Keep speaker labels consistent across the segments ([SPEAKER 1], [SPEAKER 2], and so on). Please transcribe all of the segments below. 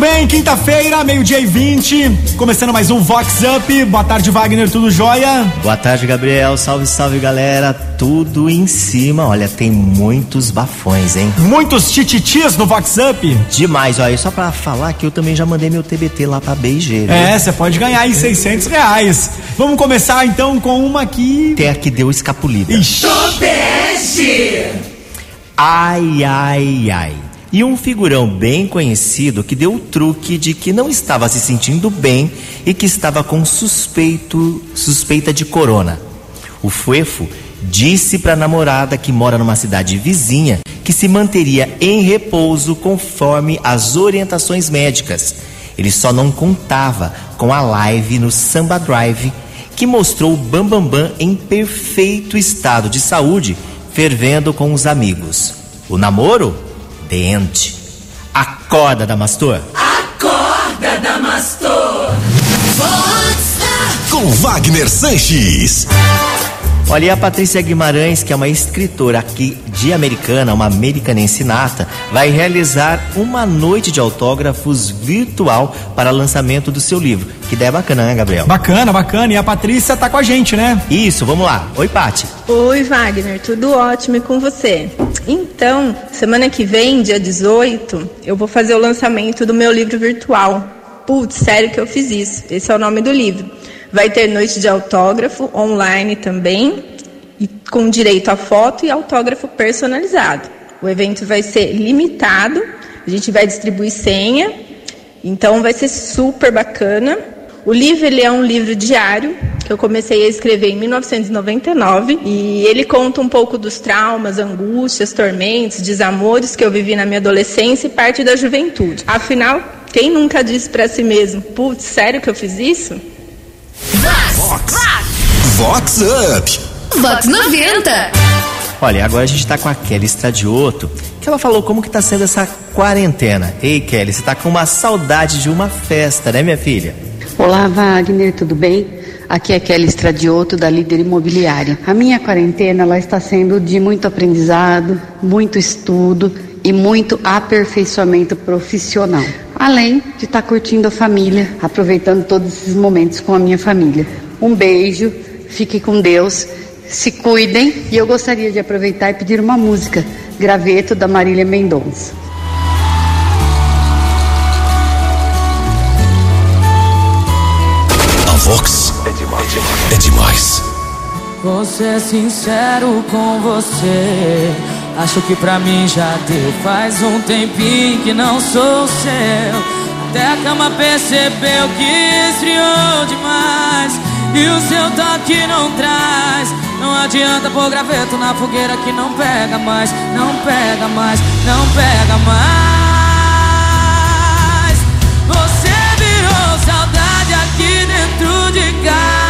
[SPEAKER 1] bem, quinta-feira, meio-dia e 20, começando mais um Vox Up. Boa tarde, Wagner, tudo jóia?
[SPEAKER 2] Boa tarde, Gabriel. Salve, salve, galera. Tudo em cima. Olha, tem muitos bafões, hein?
[SPEAKER 1] Muitos tititis no Vox Up.
[SPEAKER 2] Demais, olha, só pra falar que eu também já mandei meu TBT lá pra BG. Viu?
[SPEAKER 1] É, você pode ganhar aí 600 reais. Vamos começar então com uma que.
[SPEAKER 2] Até que deu escapulida.
[SPEAKER 1] Ixi.
[SPEAKER 2] Ai, ai, ai. E um figurão bem conhecido que deu o truque de que não estava se sentindo bem e que estava com suspeito, suspeita de corona. O Fuefo disse para a namorada que mora numa cidade vizinha que se manteria em repouso conforme as orientações médicas. Ele só não contava com a live no Samba Drive que mostrou o Bambambam Bam Bam em perfeito estado de saúde, fervendo com os amigos. O namoro? End. Acorda, Damastor.
[SPEAKER 3] Acorda, Damastor.
[SPEAKER 4] Com Wagner Sanches.
[SPEAKER 2] Olha, e a Patrícia Guimarães, que é uma escritora aqui de Americana, uma americanense nata, vai realizar uma noite de autógrafos virtual para lançamento do seu livro. Que ideia bacana, né, Gabriel?
[SPEAKER 1] Bacana, bacana. E a Patrícia tá com a gente, né?
[SPEAKER 2] Isso, vamos lá. Oi, Pati.
[SPEAKER 5] Oi, Wagner, tudo ótimo e com você? Então, semana que vem, dia 18, eu vou fazer o lançamento do meu livro virtual. Putz, sério que eu fiz isso. Esse é o nome do livro. Vai ter noite de autógrafo online também, com direito a foto e autógrafo personalizado. O evento vai ser limitado, a gente vai distribuir senha, então vai ser super bacana. O livro ele é um livro diário que eu comecei a escrever em 1999 e ele conta um pouco dos traumas, angústias, tormentos, desamores que eu vivi na minha adolescência e parte da juventude. Afinal, quem nunca disse para si mesmo, putz, sério que eu fiz isso?
[SPEAKER 4] Vox. Vox Up.
[SPEAKER 3] Vox 90.
[SPEAKER 2] Olha, agora a gente tá com a Kelly Stradioto, que ela falou como que tá sendo essa quarentena. Ei, Kelly, você tá com uma saudade de uma festa, né, minha filha?
[SPEAKER 6] Olá, Wagner, tudo bem? Aqui é Kelly Stradioto, da Líder Imobiliária. A minha quarentena ela está sendo de muito aprendizado, muito estudo e muito aperfeiçoamento profissional. Além de estar curtindo a família, aproveitando todos esses momentos com a minha família. Um beijo, fique com Deus, se cuidem e eu gostaria de aproveitar e pedir uma música, Graveto da Marília Mendonça.
[SPEAKER 4] A Vox é demais. É demais.
[SPEAKER 7] Vou ser sincero com você. Acho que pra mim já deu. Faz um tempinho que não sou seu. Até a cama percebeu que esfriou demais. E o seu toque não traz. Não adianta pôr graveto na fogueira que não pega mais. Não pega mais, não pega mais. Você virou saudade aqui dentro de casa.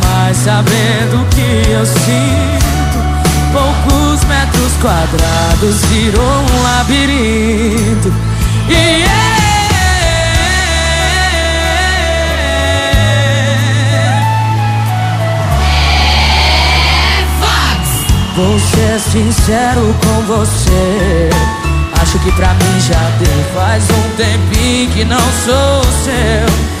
[SPEAKER 7] sabendo que eu sinto. Poucos metros quadrados virou um labirinto. E Vou ser sincero com você. Acho que pra mim já deu. Faz um tempinho que não sou seu.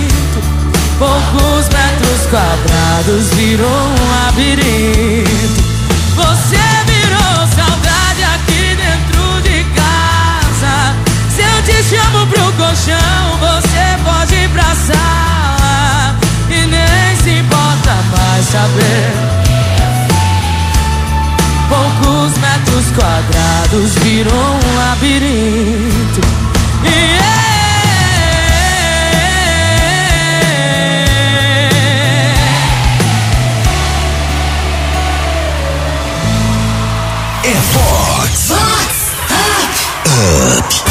[SPEAKER 7] quadrados virou um labirinto. Você virou saudade aqui dentro de casa. Se eu te chamo pro colchão, você pode ir pra sala. E nem se importa mais saber. Poucos metros quadrados virou um labirinto.
[SPEAKER 4] É Fox. Up.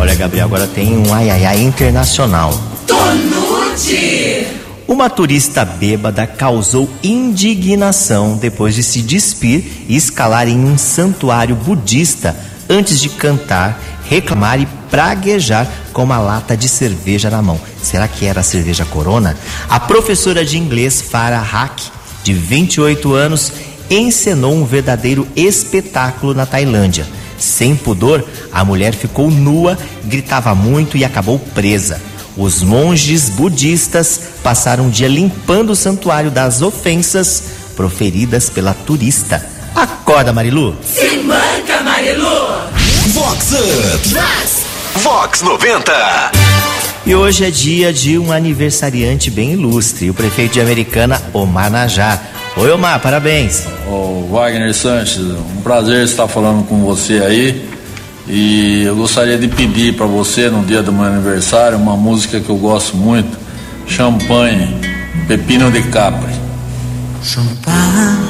[SPEAKER 2] Olha, Gabriel, agora tem um ai ai ai internacional.
[SPEAKER 3] Tonute.
[SPEAKER 2] Uma turista bêbada causou indignação depois de se despir e escalar em um santuário budista antes de cantar, reclamar e praguejar com uma lata de cerveja na mão. Será que era a cerveja Corona? A professora de inglês Farah Hack, de 28 anos, encenou um verdadeiro espetáculo na Tailândia. Sem pudor, a mulher ficou nua, gritava muito e acabou presa. Os monges budistas passaram um dia limpando o santuário das ofensas proferidas pela turista. Acorda, Marilu!
[SPEAKER 3] Se manca, Marilu.
[SPEAKER 4] Vox Up.
[SPEAKER 3] Vox.
[SPEAKER 4] Vox 90.
[SPEAKER 2] E hoje é dia de um aniversariante bem ilustre, o prefeito de Americana, Omar Najar. Oi, Omar, parabéns.
[SPEAKER 8] Ô Wagner Sanches, um prazer estar falando com você aí. E eu gostaria de pedir para você, no dia do meu aniversário, uma música que eu gosto muito: Champanhe, Pepino de Capri.
[SPEAKER 9] Champagne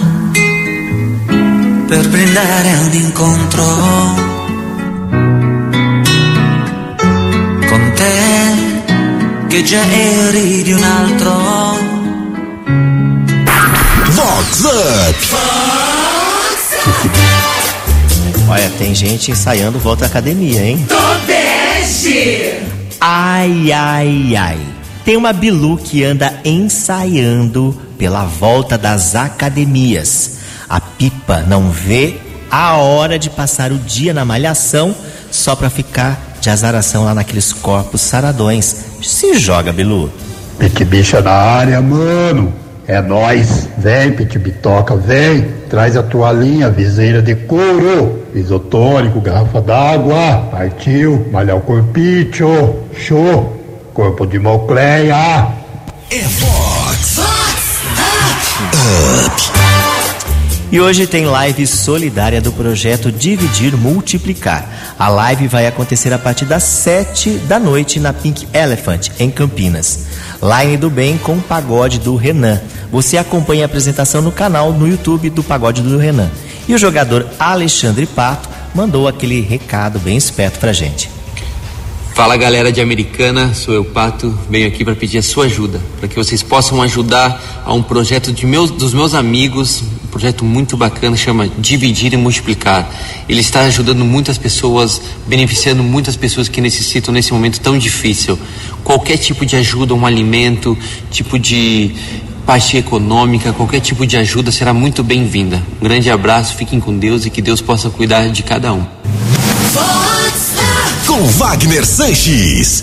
[SPEAKER 9] per brindare a un incontro con te che già eri di un altro.
[SPEAKER 4] Vox Up.
[SPEAKER 2] Olha, tem gente ensaiando volta à academia, hein?
[SPEAKER 3] Tobeste.
[SPEAKER 2] Ai, ai, ai. Tem uma Bilu que anda ensaiando pela volta das academias. A pipa não vê a hora de passar o dia na malhação só pra ficar de azaração lá naqueles corpos saradões. Se joga, Bilu.
[SPEAKER 10] Pit bicha na área, mano. É nós. Vem, Pit Bitoca, vem. Traz a toalhinha, viseira de couro, isotônico, garrafa d'água. Partiu, malhar o corpício. Show. Corpo de mocleia.
[SPEAKER 4] É.
[SPEAKER 2] E hoje tem live solidária do projeto Dividir Multiplicar. A live vai acontecer a partir das 7 da noite na Pink Elephant, em Campinas. Line do Bem com o pagode do Renan. Você acompanha a apresentação no canal no YouTube do Pagode do Renan. E o jogador Alexandre Pato mandou aquele recado bem esperto pra gente.
[SPEAKER 11] Fala galera de Americana, sou eu Pato, venho aqui para pedir a sua ajuda, para que vocês possam ajudar a um projeto de meus, dos meus amigos, um projeto muito bacana, chama Dividir e Multiplicar. Ele está ajudando muitas pessoas, beneficiando muitas pessoas que necessitam nesse momento tão difícil. Qualquer tipo de ajuda, um alimento, tipo de parte econômica, qualquer tipo de ajuda será muito bem-vinda. Um grande abraço, fiquem com Deus e que Deus possa cuidar de cada um.
[SPEAKER 4] Com Wagner Sanches.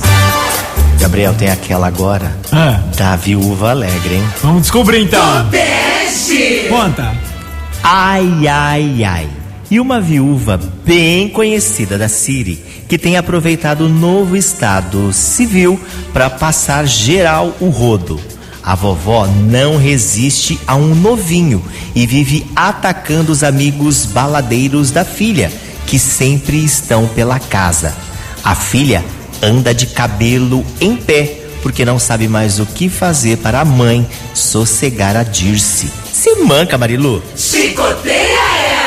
[SPEAKER 2] Gabriel, tem aquela agora
[SPEAKER 1] Ah,
[SPEAKER 2] da viúva alegre, hein?
[SPEAKER 1] vamos descobrir então. Conta.
[SPEAKER 2] Ai, ai, ai. E uma viúva bem conhecida da Siri, que tem aproveitado o novo estado civil para passar geral o rodo. A vovó não resiste a um novinho e vive atacando os amigos baladeiros da filha, que sempre estão pela casa. A filha anda de cabelo em pé, porque não sabe mais o que fazer para a mãe sossegar a Dirce. Se manca, Marilu.
[SPEAKER 3] Chicoteia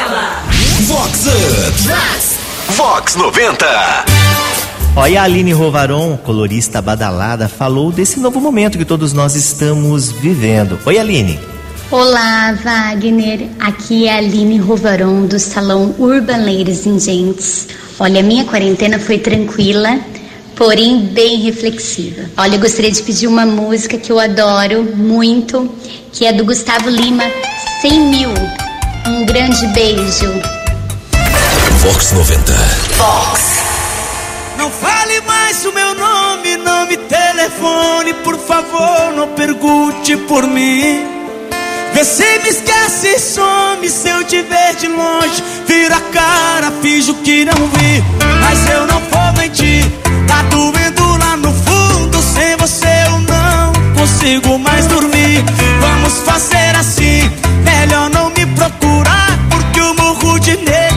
[SPEAKER 3] ela.
[SPEAKER 4] Vox Up.
[SPEAKER 3] Vox.
[SPEAKER 4] Vox 90.
[SPEAKER 2] Olha, a Aline Rovaron, colorista badalada, falou desse novo momento que todos nós estamos vivendo. Oi, Aline.
[SPEAKER 12] Olá, Wagner. Aqui é a Aline Rovaron do Salão Urban Ladies and Gents. Olha, a minha quarentena foi tranquila, porém bem reflexiva. Olha, eu gostaria de pedir uma música que eu adoro muito, que é do Gustavo Lima, 100 mil. Um grande beijo.
[SPEAKER 4] Vox 90.
[SPEAKER 7] Não fale mais o meu nome, não me telefone, por favor, não pergunte por mim. Vê se me esquece e some se eu te ver de longe. Vira a cara, finjo que não vi, mas eu não vou mentir. Doendo lá no fundo, sem você eu não consigo mais dormir. Vamos fazer assim, melhor não me procurar, porque eu morro de medo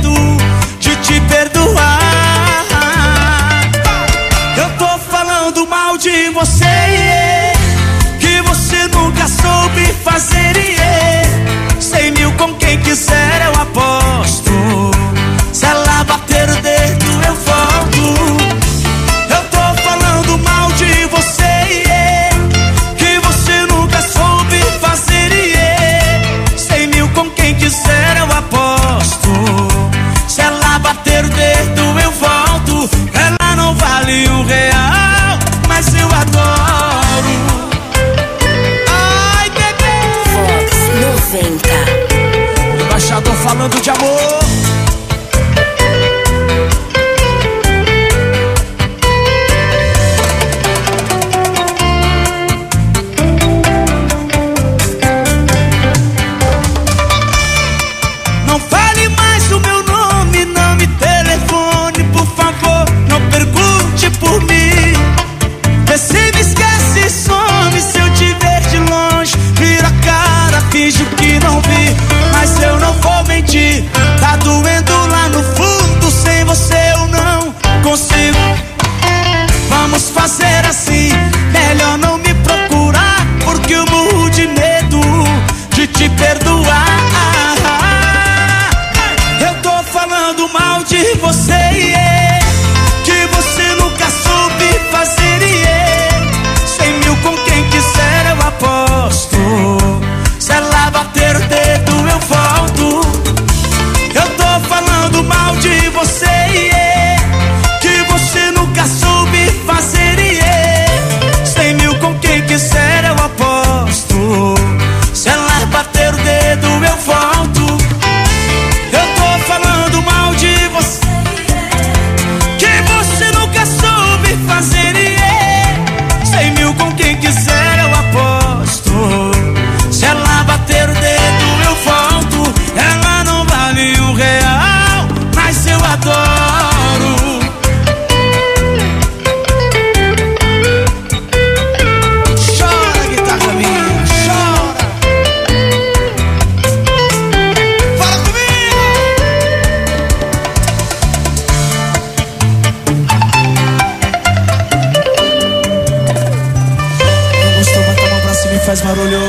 [SPEAKER 7] faz barulho.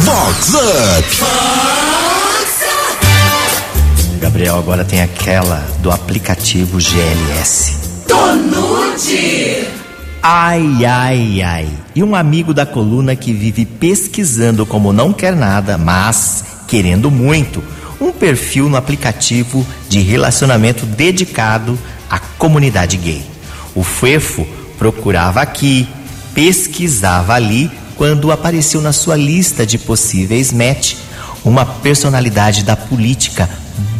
[SPEAKER 4] Vox Up.
[SPEAKER 2] Gabriel agora tem aquela do aplicativo GLS.
[SPEAKER 3] Tonute.
[SPEAKER 2] Ai, ai, ai. E um amigo da coluna que vive pesquisando como não quer nada, mas querendo muito, um perfil no aplicativo de relacionamento dedicado à comunidade gay. O Fefo procurava aqui, pesquisava ali, quando apareceu na sua lista de possíveis match uma personalidade da política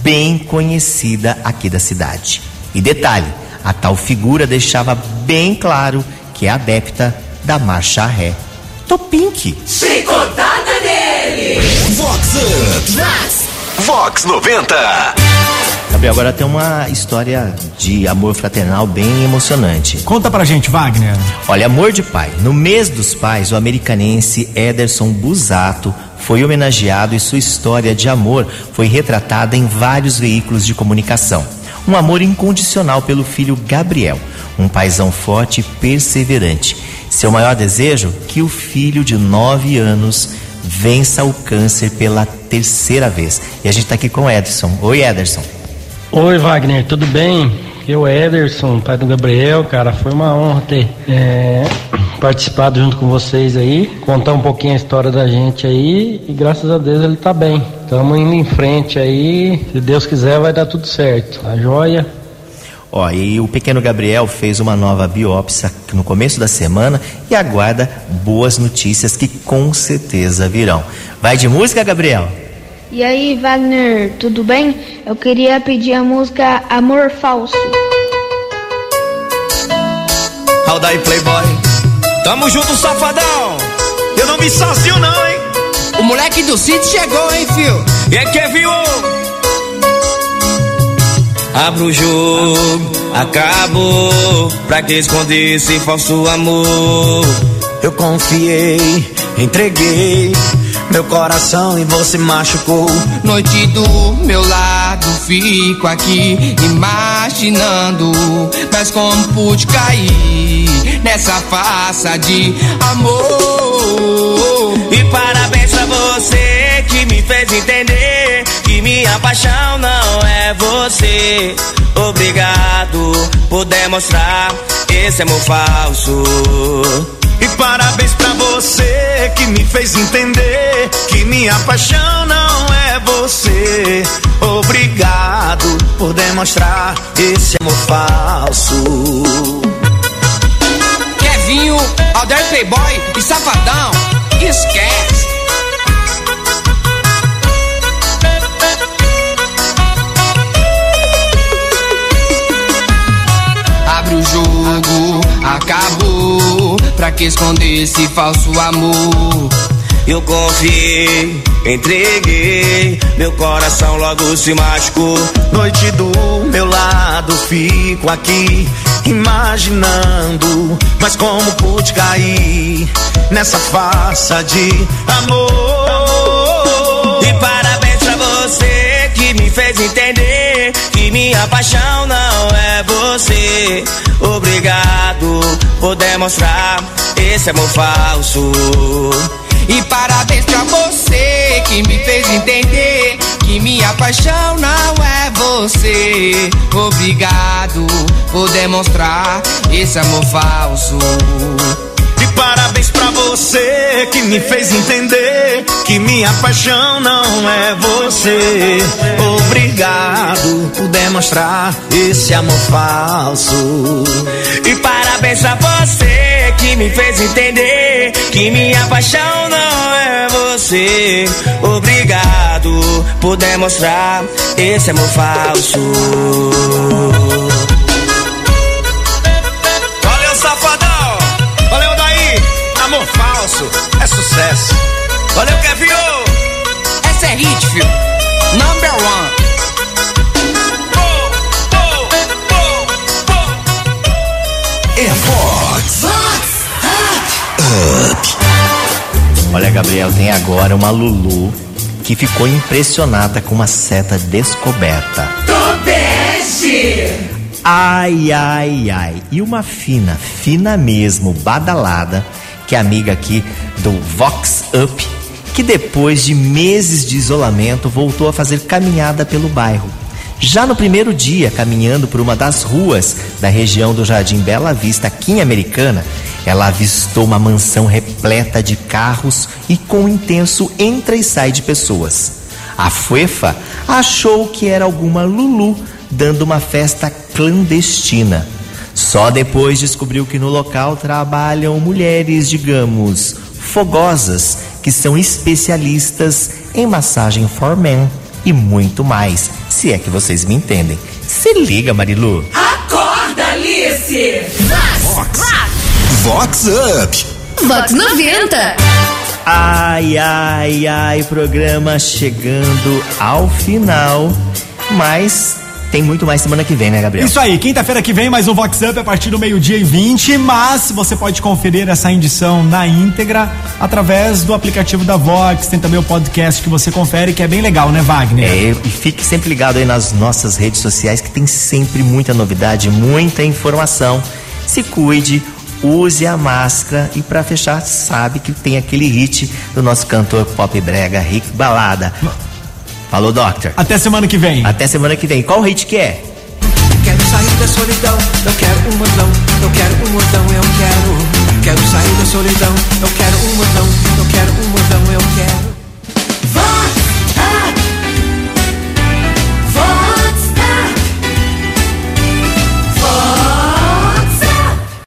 [SPEAKER 2] bem conhecida aqui da cidade. E detalhe, a tal figura deixava bem claro que é adepta da marcha ré. Topink.
[SPEAKER 3] Chicotada nele.
[SPEAKER 4] Vox. Vox 90.
[SPEAKER 2] Gabriel, agora tem uma história de amor fraternal bem emocionante.
[SPEAKER 1] Conta pra gente, Wagner.
[SPEAKER 2] Olha, amor de pai. No mês dos pais, o americanense Ederson Busato foi homenageado e sua história de amor foi retratada em vários veículos de comunicação. Um amor incondicional pelo filho Gabriel, um paizão forte e perseverante. Seu maior desejo? Que o filho de nove anos vença o câncer pela terceira vez. E a gente tá aqui com o Ederson. Oi, Ederson.
[SPEAKER 13] Oi, Wagner, tudo bem? Eu, Ederson, pai do Gabriel, cara, foi uma honra ter é, participado junto com vocês aí, contar um pouquinho a história da gente aí e graças a Deus ele tá bem. Estamos indo em frente aí, se Deus quiser vai dar tudo certo. Tá joia?
[SPEAKER 2] Ó, e o pequeno Gabriel fez uma nova biópsia no começo da semana e aguarda boas notícias que com certeza virão. Vai de música, Gabriel?
[SPEAKER 14] E aí, Wagner, tudo bem? Eu queria pedir a música Amor Falso.
[SPEAKER 15] Aldair Playboy. Tamo junto, safadão. Eu não me sozinho, não, hein?
[SPEAKER 16] O moleque do sítio chegou, hein, fio?
[SPEAKER 15] E aí, quem viu? Abra o jogo, acabou. Pra que esconder esse falso amor?
[SPEAKER 9] Eu confiei, entreguei meu coração e você machucou.
[SPEAKER 16] Noite do meu lado, fico aqui imaginando. Mas como pude cair nessa farsa de amor?
[SPEAKER 15] E parabéns pra você que me fez entender que minha paixão não é você. Obrigado por demonstrar esse amor falso. E parabéns pra você que me fez entender que minha paixão não é você. Obrigado por demonstrar esse amor falso.
[SPEAKER 16] Kevinho, Alder Playboy e Safadão, que esconder esse falso amor?
[SPEAKER 15] Eu confiei, entreguei, meu coração logo se machucou. Noite do meu lado, fico aqui imaginando, mas como pude cair nessa farsa de amor? E parabéns pra você que me fez entender que minha paixão não é você. Obrigado por demonstrar esse amor falso.
[SPEAKER 16] E parabéns pra você que me fez entender que minha paixão não é você. Obrigado por demonstrar esse amor falso.
[SPEAKER 15] Parabéns pra você que me fez entender que minha paixão não é você. Obrigado por demonstrar esse amor falso. E parabéns pra você que me fez entender que minha paixão não é você. Obrigado por demonstrar esse amor falso. Sucesso. Valeu, Kevin!
[SPEAKER 16] Essa é hit, filho. Number one.
[SPEAKER 4] É Fox.
[SPEAKER 2] Olha, Gabriel, tem agora uma Lulu que ficou impressionada com uma seta descoberta.
[SPEAKER 3] Tobeste!
[SPEAKER 2] Ai, ai, ai. E uma fina, fina mesmo, badalada, que é amiga aqui do Vox Up, que depois de meses de isolamento voltou a fazer caminhada pelo bairro. Já no primeiro dia, caminhando por uma das ruas da região do Jardim Bela Vista, aqui em Americana, ela avistou uma mansão repleta de carros e com um intenso entra e sai de pessoas. A Fuefa achou que era alguma Lulu dando uma festa clandestina. Só depois descobriu que no local trabalham mulheres, digamos, fogosas, que são especialistas em massagem for men e muito mais, se é que vocês me entendem. Se liga, Marilu.
[SPEAKER 3] Acorda, Alice!
[SPEAKER 4] Vox. Vox Up.
[SPEAKER 3] Vox 90!
[SPEAKER 2] Ai, ai, ai, programa chegando ao final, mas tem muito mais semana que vem, né, Gabriel?
[SPEAKER 1] Isso aí, quinta-feira que vem mais um Vox Up a partir do meio-dia e 20, mas você pode conferir essa edição na íntegra através do aplicativo da Vox, tem também o podcast que você confere, que é bem legal, né, Wagner?
[SPEAKER 2] É, e fique sempre ligado aí nas nossas redes sociais que tem sempre muita novidade, muita informação. Se cuide, use a máscara e pra fechar, sabe que tem aquele hit do nosso cantor pop brega Rick Balada. Falou, Doctor.
[SPEAKER 1] Até semana que vem.
[SPEAKER 2] Até semana que vem. Qual hit que é?
[SPEAKER 9] Quero sair da solidão, eu quero um mundão, eu quero um mundão, eu quero. Quero sair da solidão, eu quero um mundão, eu quero um mundão, eu quero.